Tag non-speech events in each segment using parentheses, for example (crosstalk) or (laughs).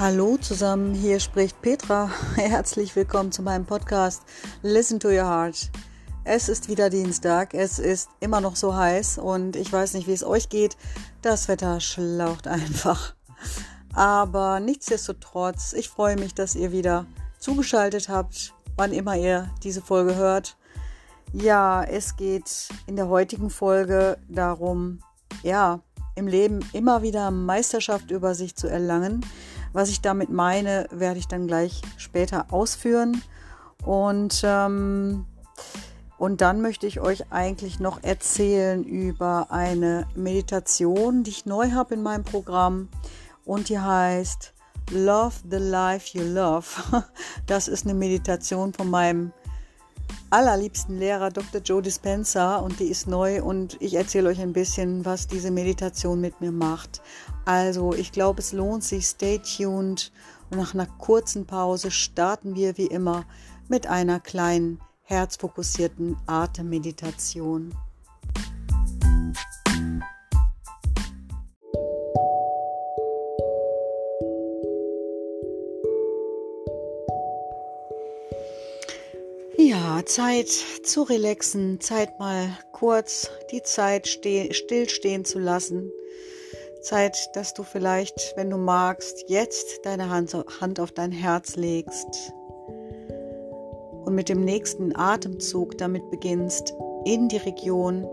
Hallo zusammen, hier spricht Petra. (laughs) Herzlich willkommen zu meinem Podcast Listen to Your Heart. Es ist wieder Dienstag, es ist immer noch so heiß und ich weiß nicht, wie es euch geht. Das Wetter schlaucht (laughs) einfach. Aber nichtsdestotrotz, ich freue mich, dass ihr wieder zugeschaltet habt, wann immer ihr diese Folge hört. Ja, es geht in der heutigen Folge darum, ja, im Leben immer wieder Meisterschaft über sich zu erlangen. Was ich damit meine, werde ich dann gleich später ausführen. Und, ähm, und dann möchte ich euch eigentlich noch erzählen über eine Meditation, die ich neu habe in meinem Programm. Und die heißt Love the Life You Love. (laughs) Das ist eine Meditation von meinem allerliebsten Lehrer Dr. Joe Dispenza und die ist neu und ich erzähle euch ein bisschen, was diese Meditation mit mir macht. Also ich glaube, es lohnt sich, stay tuned und nach einer kurzen Pause starten wir wie immer mit einer kleinen herzfokussierten Atemmeditation. Zeit zu relaxen, Zeit mal kurz die Zeit stillstehen zu lassen. Zeit, dass du vielleicht, wenn du magst, jetzt deine Hand, Hand auf dein Herz legst und mit dem nächsten Atemzug damit beginnst, in die Region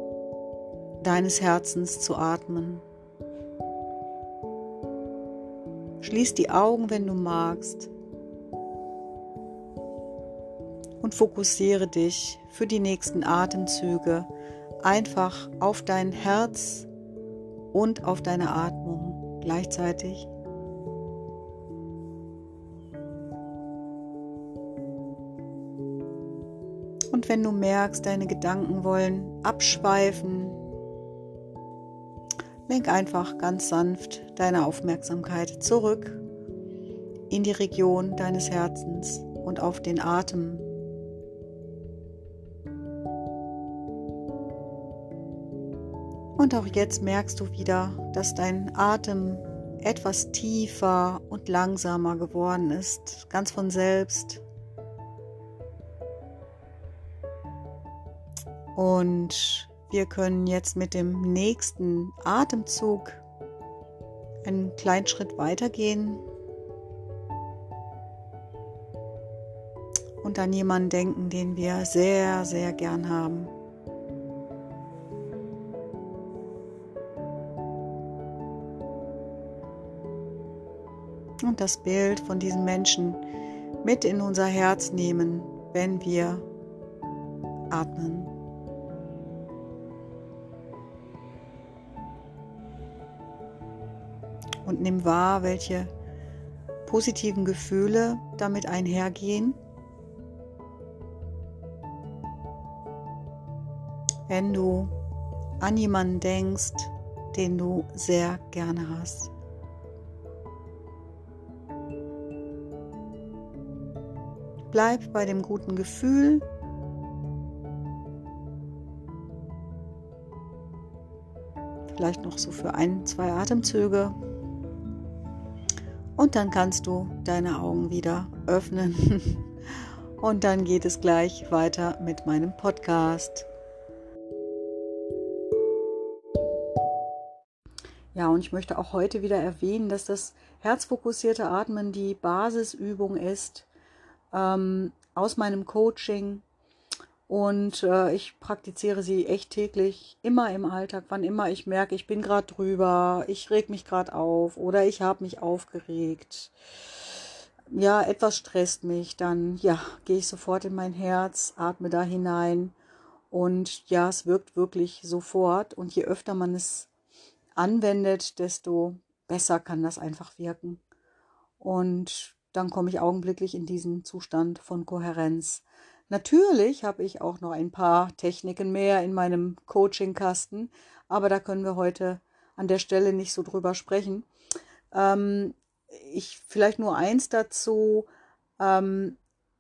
deines Herzens zu atmen. Schließ die Augen, wenn du magst und fokussiere dich für die nächsten Atemzüge einfach auf dein Herz und auf deine Atmung gleichzeitig. Und wenn du merkst, deine Gedanken wollen abschweifen, lenk einfach ganz sanft deine Aufmerksamkeit zurück in die Region deines Herzens und auf den Atem Und auch jetzt merkst du wieder, dass dein Atem etwas tiefer und langsamer geworden ist, ganz von selbst. Und wir können jetzt mit dem nächsten Atemzug einen kleinen Schritt weitergehen und an jemanden denken, den wir sehr, sehr gern haben. Das Bild von diesem Menschen mit in unser Herz nehmen, wenn wir atmen. Und nimm wahr, welche positiven Gefühle damit einhergehen. Wenn du an jemanden denkst, den du sehr gerne hast. Bleib bei dem guten Gefühl. Vielleicht noch so für ein, zwei Atemzüge. Und dann kannst du deine Augen wieder öffnen. (laughs) Und dann geht es gleich weiter mit meinem Podcast. Ja, und ich möchte auch heute wieder erwähnen, dass das herzfokussierte Atmen die Basisübung ist ähm, aus meinem Coaching und äh, ich praktiziere sie echt täglich, immer im Alltag, wann immer ich merke, ich bin gerade drüber, ich reg mich gerade auf oder ich habe mich aufgeregt. Ja, etwas stresst mich, dann ja, gehe ich sofort in mein Herz, atme da hinein und ja, es wirkt wirklich sofort und je öfter man es anwendet, desto besser kann das einfach wirken. Und dann komme ich augenblicklich in diesen Zustand von Kohärenz. Natürlich habe ich auch noch ein paar Techniken mehr in meinem Coaching-Kasten, aber da können wir heute an der Stelle nicht so drüber sprechen. Ähm, ich vielleicht nur eins dazu. Ähm,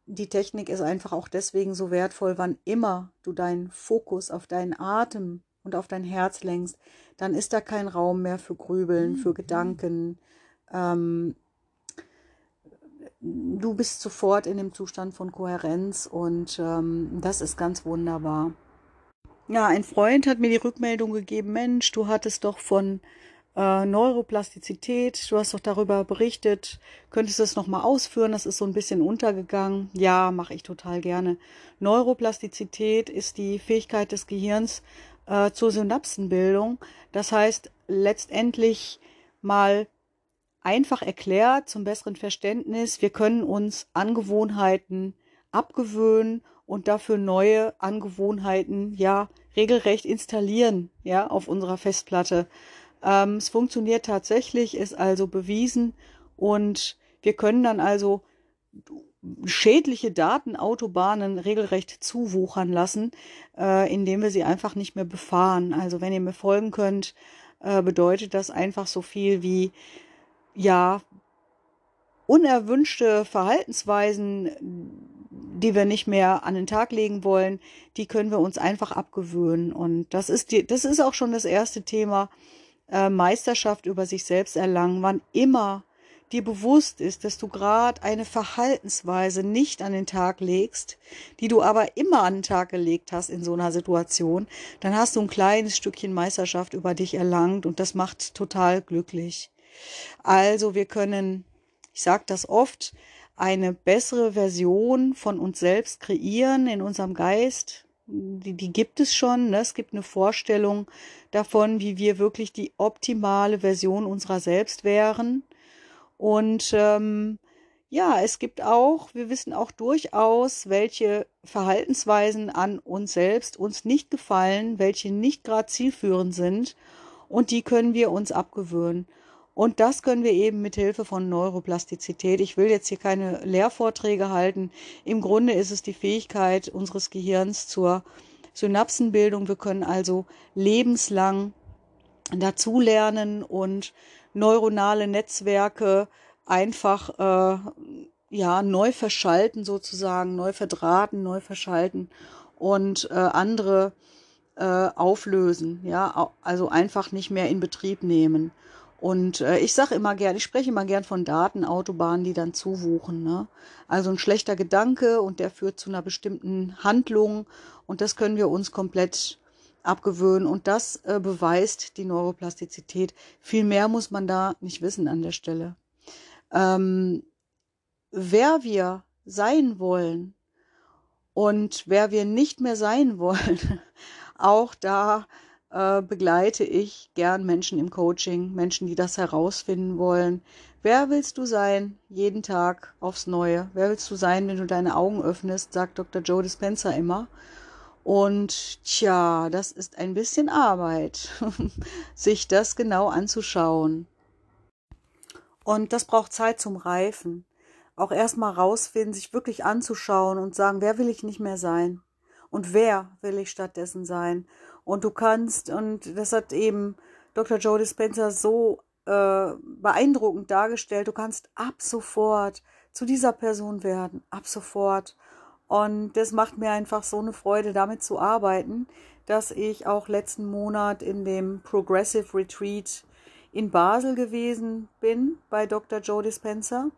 die Technik ist einfach auch deswegen so wertvoll, wann immer du deinen Fokus auf deinen Atem und auf dein Herz lenkst, dann ist da kein Raum mehr für Grübeln, für Gedanken. Ähm, du bist sofort in dem Zustand von Kohärenz und ähm, das ist ganz wunderbar. Ja, ein Freund hat mir die Rückmeldung gegeben, Mensch, du hattest doch von äh, Neuroplastizität, du hast doch darüber berichtet, könntest du das nochmal ausführen, das ist so ein bisschen untergegangen. Ja, mache ich total gerne. Neuroplastizität ist die Fähigkeit des Gehirns äh, zur Synapsenbildung. Das heißt, letztendlich mal einfach erklärt zum besseren Verständnis, wir können uns Angewohnheiten abgewöhnen und dafür neue Angewohnheiten ja regelrecht installieren, ja, auf unserer Festplatte. Ähm, es funktioniert tatsächlich, ist also bewiesen und wir können dann also schädliche Datenautobahnen regelrecht zuwuchern lassen, äh, indem wir sie einfach nicht mehr befahren. Also wenn ihr mir folgen könnt, äh, bedeutet das einfach so viel wie ja, unerwünschte Verhaltensweisen, die wir nicht mehr an den Tag legen wollen, die können wir uns einfach abgewöhnen. Und das ist die, das ist auch schon das erste Thema, äh, Meisterschaft über sich selbst erlangen, wann immer dir bewusst ist, dass du gerade eine Verhaltensweise nicht an den Tag legst, die du aber immer an den Tag gelegt hast in so einer Situation, dann hast du ein kleines Stückchen Meisterschaft über dich erlangt und das macht total glücklich. Also wir können, ich sage das oft, eine bessere Version von uns selbst kreieren in unserem Geist. Die, die gibt es schon. Ne? Es gibt eine Vorstellung davon, wie wir wirklich die optimale Version unserer selbst wären. Und ähm, ja, es gibt auch, wir wissen auch durchaus, welche Verhaltensweisen an uns selbst uns nicht gefallen, welche nicht gerade zielführend sind. Und die können wir uns abgewöhnen. Und das können wir eben mit Hilfe von Neuroplastizität. Ich will jetzt hier keine Lehrvorträge halten. Im Grunde ist es die Fähigkeit unseres Gehirns zur Synapsenbildung. Wir können also lebenslang dazulernen und neuronale Netzwerke einfach äh, ja neu verschalten sozusagen, neu verdrahten, neu verschalten und äh, andere äh, auflösen, ja, also einfach nicht mehr in Betrieb nehmen. Und äh, ich sage immer gern, ich spreche immer gern von Datenautobahnen, die dann zuwuchen. Ne? Also ein schlechter Gedanke und der führt zu einer bestimmten Handlung und das können wir uns komplett abgewöhnen und das äh, beweist die Neuroplastizität. Viel mehr muss man da nicht wissen an der Stelle. Ähm, wer wir sein wollen und wer wir nicht mehr sein wollen, (laughs) auch da äh, begleite ich gern Menschen im Coaching, Menschen, die das herausfinden wollen. Wer willst du sein, jeden Tag aufs Neue? Wer willst du sein, wenn du deine Augen öffnest, sagt Dr. Joe Dispenza immer. Und tja, das ist ein bisschen Arbeit, (laughs) sich das genau anzuschauen. Und das braucht Zeit zum Reifen. Auch erstmal rausfinden, sich wirklich anzuschauen und sagen, wer will ich nicht mehr sein? Und wer will ich stattdessen sein? Und du kannst, und das hat eben Dr. Joe Dispenza so äh, beeindruckend dargestellt, du kannst ab sofort zu dieser Person werden, ab sofort. Und das macht mir einfach so eine Freude, damit zu arbeiten, dass ich auch letzten Monat in dem Progressive Retreat in Basel gewesen bin bei Dr. Joe Dispenza.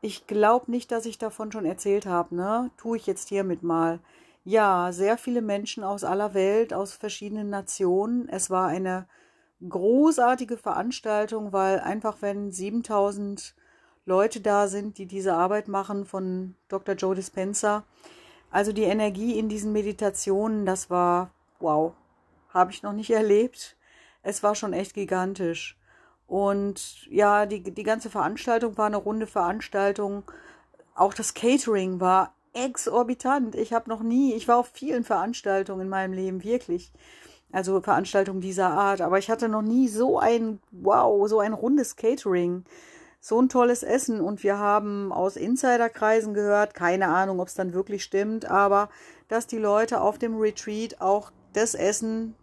Ich glaube nicht, dass ich davon schon erzählt habe, ne? Tue ich jetzt hiermit mal. Ja, sehr viele Menschen aus aller Welt, aus verschiedenen Nationen. Es war eine großartige Veranstaltung, weil einfach wenn 7000 Leute da sind, die diese Arbeit machen von Dr. Joe Dispenza, also die Energie in diesen Meditationen, das war wow, habe ich noch nicht erlebt. Es war schon echt gigantisch. Und ja, die, die ganze Veranstaltung war eine runde Veranstaltung. Auch das Catering war exorbitant. Ich habe noch nie, ich war auf vielen Veranstaltungen in meinem Leben, wirklich. Also Veranstaltungen dieser Art. Aber ich hatte noch nie so ein, wow, so ein rundes Catering. So ein tolles Essen. Und wir haben aus Insiderkreisen gehört, keine Ahnung, ob es dann wirklich stimmt, aber dass die Leute auf dem Retreat auch das Essen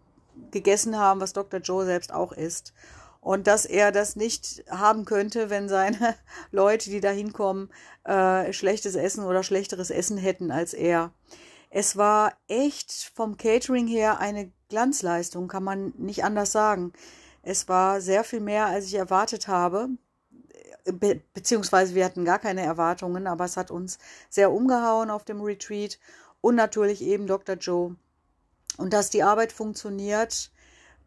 gegessen haben, was Dr. Joe selbst auch isst und dass er das nicht haben könnte, wenn seine (laughs) Leute, die da hinkommen, äh, schlechtes Essen oder schlechteres Essen hätten als er. Es war echt vom Catering her eine Glanzleistung, kann man nicht anders sagen. Es war sehr viel mehr, als ich erwartet habe. be beziehungsweise wir hatten gar keine Erwartungen, aber es hat uns sehr umgehauen auf dem Retreat und natürlich eben Dr. Joe. Und dass die Arbeit funktioniert,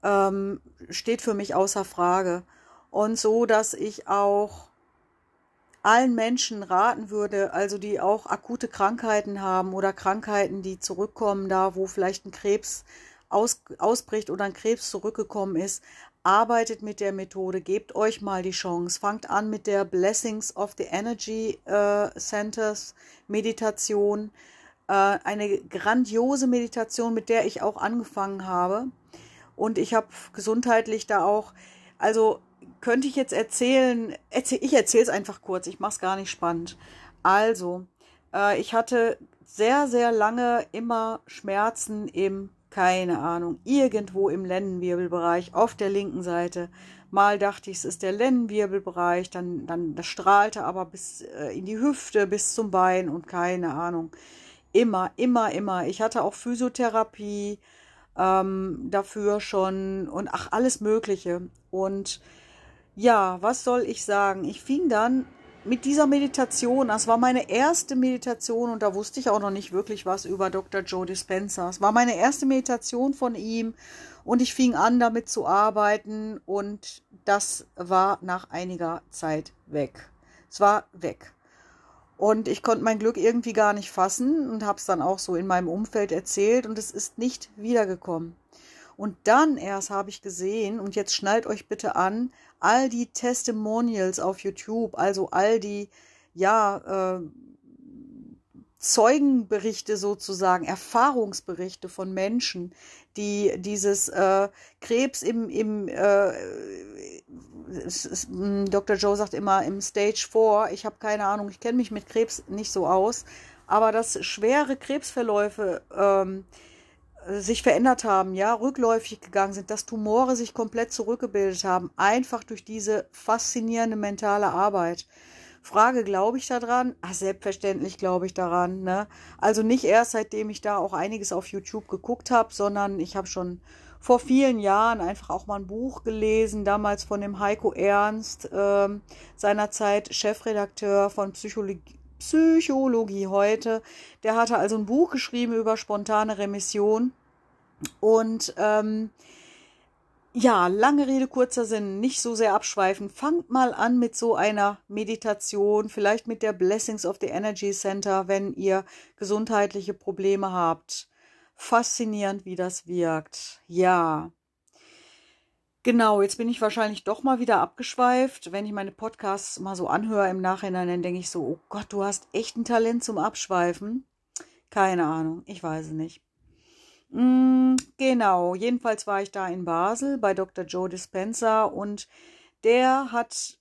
ähm, steht für mich außer Frage. Und so, dass ich auch allen Menschen raten würde, also die auch akute Krankheiten haben oder Krankheiten, die zurückkommen, da wo vielleicht ein Krebs aus, ausbricht oder ein Krebs zurückgekommen ist, arbeitet mit der Methode, gebt euch mal die Chance, fangt an mit der Blessings of the Energy äh, Centers Meditation, äh, eine grandiose Meditation, mit der ich auch angefangen habe. Und ich habe gesundheitlich da auch, also könnte ich jetzt erzählen, erzähl, ich erzähle es einfach kurz, ich mache es gar nicht spannend. Also, äh, ich hatte sehr, sehr lange immer Schmerzen im, keine Ahnung, irgendwo im Lendenwirbelbereich auf der linken Seite. Mal dachte ich, es ist der Lendenwirbelbereich, dann, dann das strahlte aber bis äh, in die Hüfte, bis zum Bein und keine Ahnung. Immer, immer, immer. Ich hatte auch Physiotherapie ähm, dafür schon und ach, alles Mögliche. Und ja, was soll ich sagen? Ich fing dann mit dieser Meditation, das war meine erste Meditation und da wusste ich auch noch nicht wirklich was über Dr. Joe Dispenza. Es war meine erste Meditation von ihm und ich fing an damit zu arbeiten und das war nach einiger Zeit weg. Es war weg. Und ich konnte mein Glück irgendwie gar nicht fassen und habe es dann auch so in meinem Umfeld erzählt und es ist nicht wiedergekommen. Und dann erst habe ich gesehen, und jetzt schnallt euch bitte an, all die Testimonials auf YouTube, also all die, ja, äh, Zeugenberichte sozusagen, Erfahrungsberichte von Menschen, die dieses äh, Krebs im, im äh, ist, Dr. Joe sagt immer im Stage 4, ich habe keine Ahnung, ich kenne mich mit Krebs nicht so aus, aber dass schwere Krebsverläufe ähm, sich verändert haben, ja, rückläufig gegangen sind, dass Tumore sich komplett zurückgebildet haben, einfach durch diese faszinierende mentale Arbeit. Frage, glaube ich daran? Ach, selbstverständlich glaube ich daran. Ne? Also nicht erst seitdem ich da auch einiges auf YouTube geguckt habe, sondern ich habe schon vor vielen Jahren einfach auch mal ein Buch gelesen, damals von dem Heiko Ernst, äh, seinerzeit Chefredakteur von Psychologie, Psychologie heute. Der hatte also ein Buch geschrieben über spontane Remission. Und ähm, ja, lange Rede, kurzer Sinn, nicht so sehr abschweifen. Fangt mal an mit so einer Meditation, vielleicht mit der Blessings of the Energy Center, wenn ihr gesundheitliche Probleme habt. Faszinierend, wie das wirkt. Ja. Genau, jetzt bin ich wahrscheinlich doch mal wieder abgeschweift. Wenn ich meine Podcasts mal so anhöre im Nachhinein, dann denke ich so, oh Gott, du hast echt ein Talent zum Abschweifen. Keine Ahnung, ich weiß es nicht. Mm, genau, jedenfalls war ich da in Basel bei Dr. Joe Dispenza und der hat,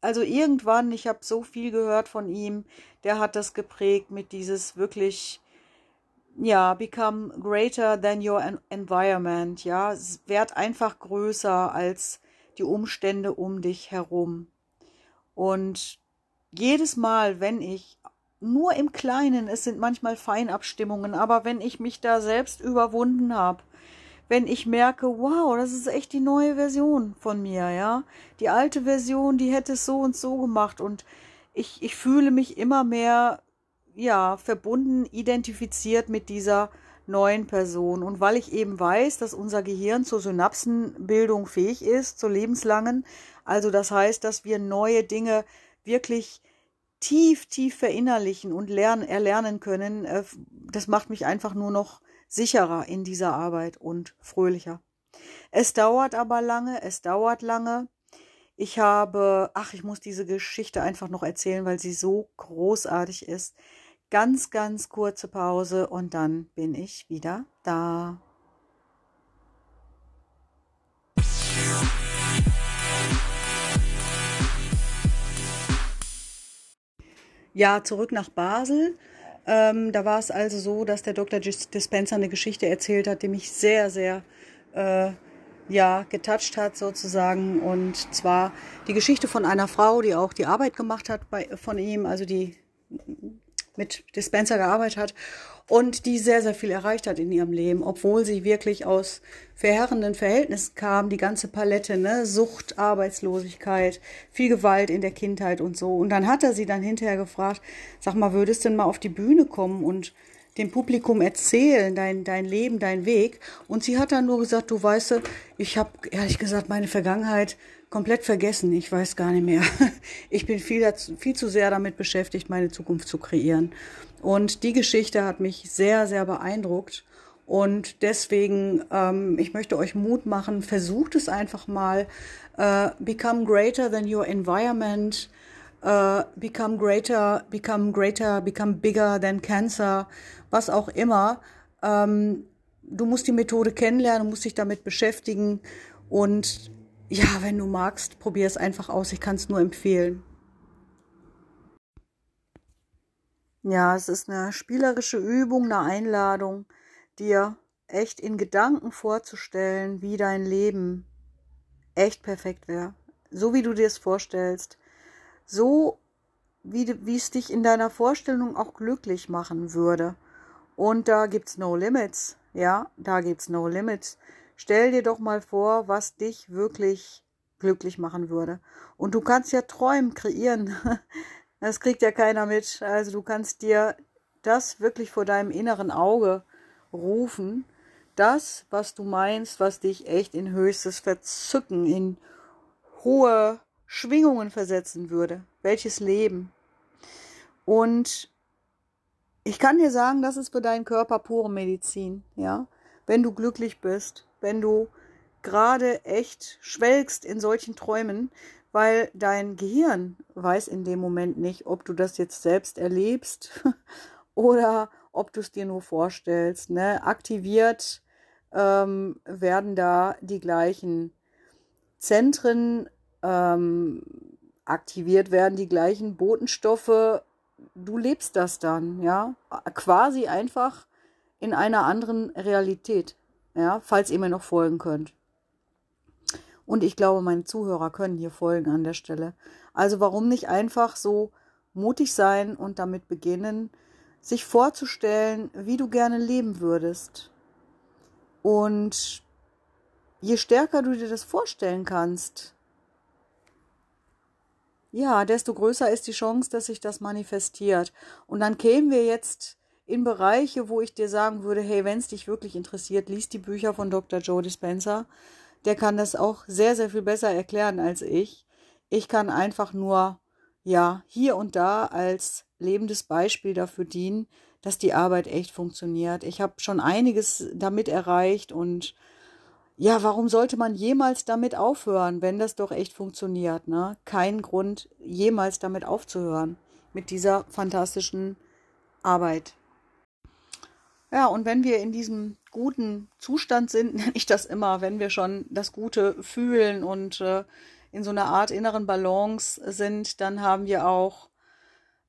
also irgendwann, ich habe so viel gehört von ihm, der hat das geprägt mit dieses wirklich ja, become greater than your environment, ja, werd einfach größer als die Umstände um dich herum. Und jedes Mal, wenn ich nur im Kleinen, es sind manchmal Feinabstimmungen, aber wenn ich mich da selbst überwunden habe, wenn ich merke, wow, das ist echt die neue Version von mir, ja, die alte Version, die hätte es so und so gemacht. Und ich, ich fühle mich immer mehr ja, verbunden, identifiziert mit dieser neuen Person. Und weil ich eben weiß, dass unser Gehirn zur Synapsenbildung fähig ist, zur lebenslangen, also das heißt, dass wir neue Dinge wirklich tief, tief verinnerlichen und lernen, erlernen können, äh, das macht mich einfach nur noch sicherer in dieser Arbeit und fröhlicher. Es dauert aber lange, es dauert lange. Ich habe, ach, ich muss diese Geschichte einfach noch erzählen, weil sie so großartig ist ganz, ganz kurze Pause und dann bin ich wieder da. Ja, zurück nach Basel. Ähm, da war es also so, dass der Dr. Dispenser eine Geschichte erzählt hat, die mich sehr, sehr äh, ja, getoucht hat sozusagen. Und zwar die Geschichte von einer Frau, die auch die Arbeit gemacht hat bei, von ihm, also die mit Dispenser gearbeitet hat und die sehr, sehr viel erreicht hat in ihrem Leben, obwohl sie wirklich aus verheerenden Verhältnissen kam, die ganze Palette, ne, Sucht, Arbeitslosigkeit, viel Gewalt in der Kindheit und so. Und dann hat er sie dann hinterher gefragt, sag mal, würdest du denn mal auf die Bühne kommen und dem Publikum erzählen, dein, dein Leben, dein Weg. Und sie hat dann nur gesagt, du weißt, ich habe ehrlich gesagt meine Vergangenheit komplett vergessen. Ich weiß gar nicht mehr. (laughs) Ich bin viel, viel zu sehr damit beschäftigt, meine Zukunft zu kreieren. Und die Geschichte hat mich sehr, sehr beeindruckt. Und deswegen, ähm, ich möchte euch Mut machen, versucht es einfach mal. Uh, become greater than your environment. Uh, become greater, become greater, become bigger than cancer. Was auch immer. Ähm, du musst die Methode kennenlernen, musst dich damit beschäftigen. Und ja, wenn du magst, probier es einfach aus. Ich kann es nur empfehlen. Ja, es ist eine spielerische Übung, eine Einladung, dir echt in Gedanken vorzustellen, wie dein Leben echt perfekt wäre. So wie du dir es vorstellst. So wie, wie es dich in deiner Vorstellung auch glücklich machen würde. Und da gibt's no limits. Ja, da gibt's no limits. Stell dir doch mal vor, was dich wirklich glücklich machen würde. Und du kannst ja träumen, kreieren. (laughs) Das kriegt ja keiner mit. Also du kannst dir das wirklich vor deinem inneren Auge rufen. Das, was du meinst, was dich echt in höchstes Verzücken, in hohe Schwingungen versetzen würde. Welches Leben. Und ich kann dir sagen, das ist für deinen Körper pure Medizin, ja. Wenn du glücklich bist, wenn du gerade echt schwelgst in solchen Träumen, weil dein Gehirn weiß in dem Moment nicht, ob du das jetzt selbst erlebst (laughs) oder ob du es dir nur vorstellst. Ne? Aktiviert ähm, werden da die gleichen Zentren, ähm, aktiviert werden die gleichen Botenstoffe. Du lebst das dann, ja, quasi einfach in einer anderen Realität, ja, falls ihr mir noch folgen könnt. Und ich glaube, meine Zuhörer können hier folgen an der Stelle. Also warum nicht einfach so mutig sein und damit beginnen, sich vorzustellen, wie du gerne leben würdest. Und je stärker du dir das vorstellen kannst, ja, desto größer ist die Chance, dass sich das manifestiert. Und dann kämen wir jetzt in Bereiche, wo ich dir sagen würde, hey, wenn es dich wirklich interessiert, liest die Bücher von Dr. Joe Dispenza der kann das auch sehr, sehr viel besser erklären als ich. Ich kann einfach nur, ja, hier und da als lebendes Beispiel dafür dienen, dass die Arbeit echt funktioniert. Ich habe schon einiges damit erreicht und ja, warum sollte man jemals damit aufhören, wenn das doch echt funktioniert? Ne? Kein Grund, jemals damit aufzuhören, mit dieser fantastischen Arbeit. Ja, und wenn wir in diesem guten Zustand sind, (laughs) nenne ich das immer, wenn wir schon das Gute fühlen und äh, in so einer Art inneren Balance sind, dann haben wir auch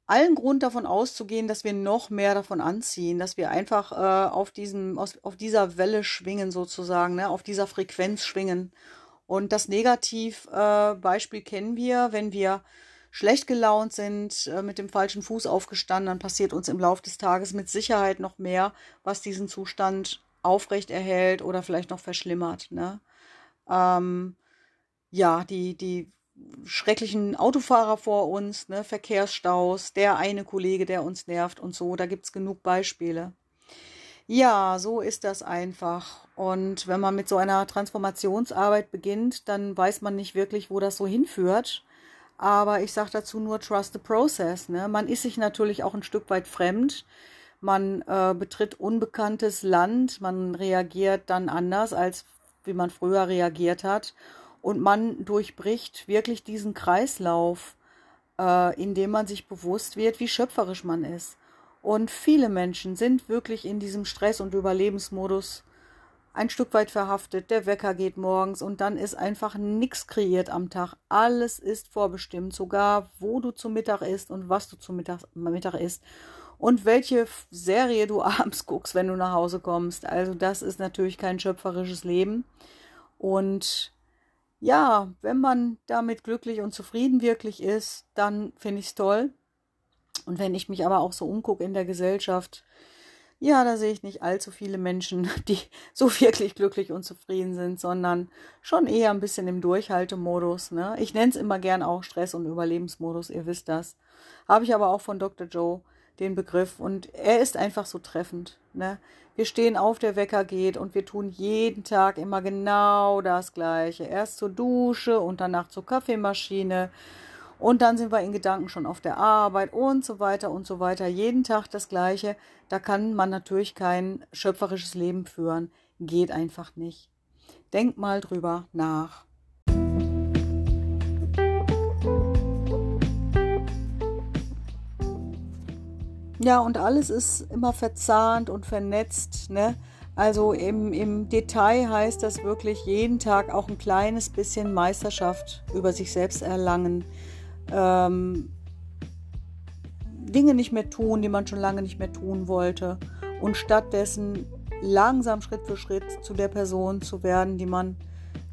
allen Grund davon auszugehen, dass wir noch mehr davon anziehen, dass wir einfach äh, auf diesem, auf, auf dieser Welle schwingen sozusagen, ne, auf dieser Frequenz schwingen. Und das Negativbeispiel äh, kennen wir, wenn wir schlecht gelaunt sind, äh, mit dem falschen Fuß aufgestanden, dann passiert uns im Laufe des Tages mit Sicherheit noch mehr, was diesen Zustand aufrecht erhält oder vielleicht noch verschlimmert. Ne? Ähm, ja, die, die schrecklichen Autofahrer vor uns, ne, Verkehrsstaus, der eine Kollege, der uns nervt und so, da gibt es genug Beispiele. Ja, so ist das einfach. Und wenn man mit so einer Transformationsarbeit beginnt, dann weiß man nicht wirklich, wo das so hinführt. Aber ich sage dazu nur Trust the Process. Ne? Man ist sich natürlich auch ein Stück weit fremd. Man äh, betritt unbekanntes Land. Man reagiert dann anders, als wie man früher reagiert hat. Und man durchbricht wirklich diesen Kreislauf, äh, indem man sich bewusst wird, wie schöpferisch man ist. Und viele Menschen sind wirklich in diesem Stress- und Überlebensmodus ein Stück weit verhaftet. Der Wecker geht morgens und dann ist einfach nichts kreiert am Tag. Alles ist vorbestimmt, sogar wo du zum Mittag isst und was du zum Mittag, Mittag isst und welche Serie du (laughs) abends guckst, wenn du nach Hause kommst. Also das ist natürlich kein schöpferisches Leben. Und ja, wenn man damit glücklich und zufrieden wirklich ist, dann finde ich es toll. Und wenn ich mich aber auch so umgucke in der Gesellschaft, ja, da sehe ich nicht allzu viele Menschen, (laughs) die so wirklich glücklich und zufrieden sind, sondern schon eher ein bisschen im Durchhaltemodus. Ne? Ich nenne es immer gern auch Stress- und Überlebensmodus, ihr wisst das. Habe ich aber auch von Dr. Joe den Begriff und er ist einfach so treffend. Ne? Wir stehen auf, der Wecker geht und wir tun jeden Tag immer genau das Gleiche. Erst zur Dusche und danach zur Kaffeemaschine und dann sind wir in Gedanken schon auf der Arbeit und so weiter und so weiter. Jeden Tag das Gleiche. Da kann man natürlich kein schöpferisches Leben führen. Geht einfach nicht. Denk mal drüber nach. Ja, und alles ist immer verzahnt und vernetzt. Ne? Also im, im Detail heißt das wirklich jeden Tag auch ein kleines bisschen Meisterschaft über sich selbst erlangen ähm, Dinge nicht mehr tun, die man schon lange nicht mehr tun wollte und stattdessen langsam Schritt für Schritt zu der Person zu werden, die man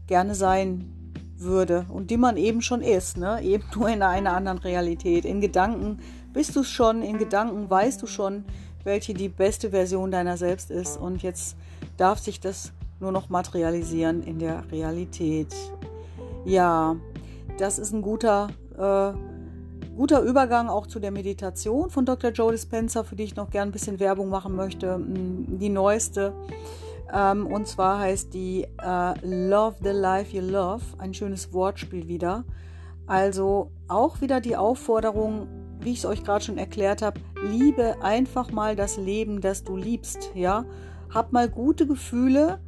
gerne sein würde und die man eben schon ist, ne? eben nur in einer anderen Realität. In Gedanken bist du es schon, in Gedanken weißt du schon, welche die beste Version deiner selbst ist und jetzt darf sich das nur noch materialisieren in der Realität. Ja, das ist ein guter äh, guter Übergang auch zu der Meditation von Dr. Joe Dispenza, für die ich noch gern ein bisschen Werbung machen möchte. Mm, die neueste. Ähm, und zwar heißt die äh, Love the Life You Love. Ein schönes Wortspiel wieder. Also auch wieder die Aufforderung, wie ich es euch gerade schon erklärt habe, liebe einfach mal das Leben, das du liebst. Ja, hab mal gute Gefühle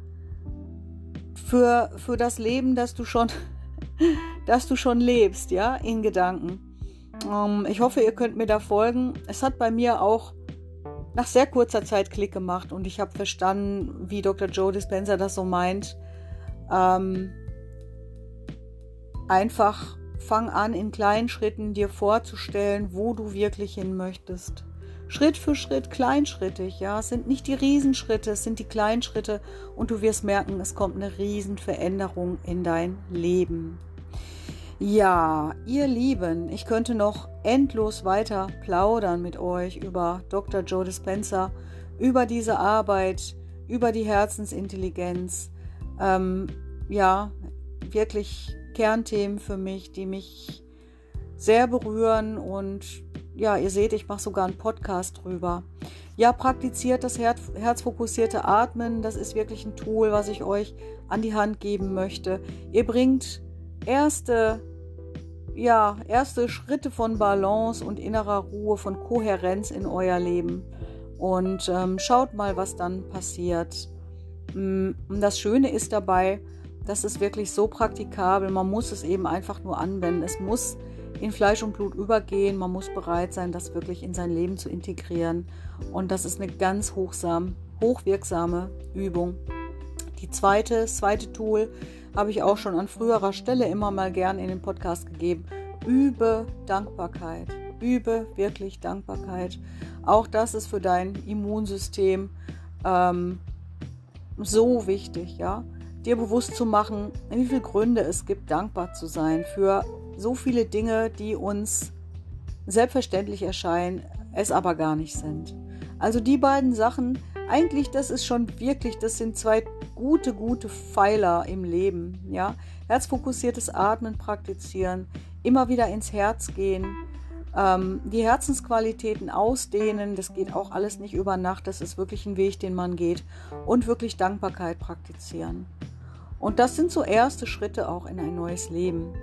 für, für das Leben, das du schon dass du schon lebst, ja, in Gedanken. Ähm, ich hoffe, ihr könnt mir da folgen. Es hat bei mir auch nach sehr kurzer Zeit Klick gemacht und ich habe verstanden, wie Dr. Joe Dispenza das so meint. Ähm, einfach fang an, in kleinen Schritten dir vorzustellen, wo du wirklich hin möchtest. Schritt für Schritt, kleinschrittig, ja. Es sind nicht die Riesenschritte, es sind die Kleinschritte und du wirst merken, es kommt eine Riesenveränderung in dein Leben. Ja, ihr Lieben, ich könnte noch endlos weiter plaudern mit euch über Dr. Joe Dispenza, über diese Arbeit, über die Herzensintelligenz. Ähm, ja, wirklich Kernthemen für mich, die mich sehr berühren und ja, ihr seht, ich mache sogar einen Podcast drüber. Ja, praktiziert das Herz, herzfokussierte Atmen. Das ist wirklich ein Tool, was ich euch an die Hand geben möchte. Ihr bringt erste, ja, erste Schritte von Balance und innerer Ruhe, von Kohärenz in euer Leben. Und ähm, schaut mal, was dann passiert. Mm, und das Schöne ist dabei, das ist wirklich so praktikabel. Man muss es eben einfach nur anwenden. Es muss in Fleisch und Blut übergehen. Man muss bereit sein, das wirklich in sein Leben zu integrieren. Und das ist eine ganz hochsam, hochwirksame Übung. Die zweite, das zweite Tool habe ich auch schon an früherer Stelle immer mal gern in den Podcast gegeben. Übe Dankbarkeit. Übe wirklich Dankbarkeit. Auch das ist für dein Immunsystem ähm, so wichtig, ja. Dir bewusst zu machen, wie viele Gründe es gibt, dankbar zu sein für so viele Dinge, die uns selbstverständlich erscheinen, es aber gar nicht sind. Also die beiden Sachen, eigentlich, das ist schon wirklich, das sind zwei gute, gute Pfeiler im Leben. Ja, herzfokussiertes Atmen praktizieren, immer wieder ins Herz gehen, ähm, die Herzensqualitäten ausdehnen. Das geht auch alles nicht über Nacht. Das ist wirklich ein Weg, den man geht und wirklich Dankbarkeit praktizieren. Und das sind so erste Schritte auch in ein neues Leben.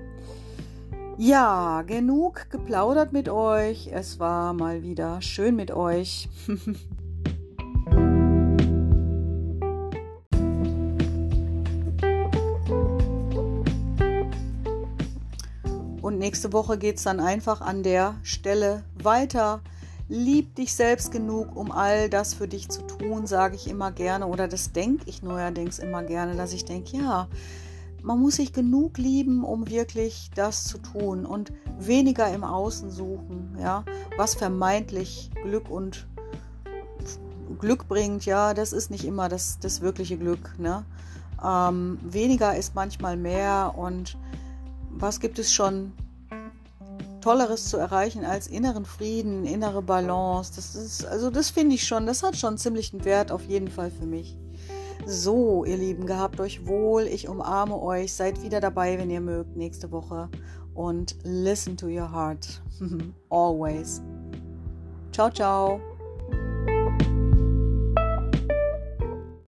Ja, genug geplaudert mit euch. Es war mal wieder schön mit euch. (laughs) nächste Woche geht es dann einfach an der Stelle weiter. Lieb dich selbst genug, um all das für dich zu tun, sage ich immer gerne. Oder das denke ich neuerdings immer gerne, dass ich denke, ja, man muss sich genug lieben, um wirklich das zu tun und weniger im Außen suchen, ja, was vermeintlich Glück und Glück bringt, ja, das ist nicht immer das, das wirkliche Glück, ne? Ähm, weniger ist manchmal mehr und was gibt es schon Tolleres zu erreichen als inneren Frieden, innere Balance. Das ist, also das finde ich schon, das hat schon ziemlich einen Wert auf jeden Fall für mich. So, ihr Lieben, gehabt euch wohl. Ich umarme euch. Seid wieder dabei, wenn ihr mögt, nächste Woche. Und listen to your heart. (laughs) Always. Ciao, ciao.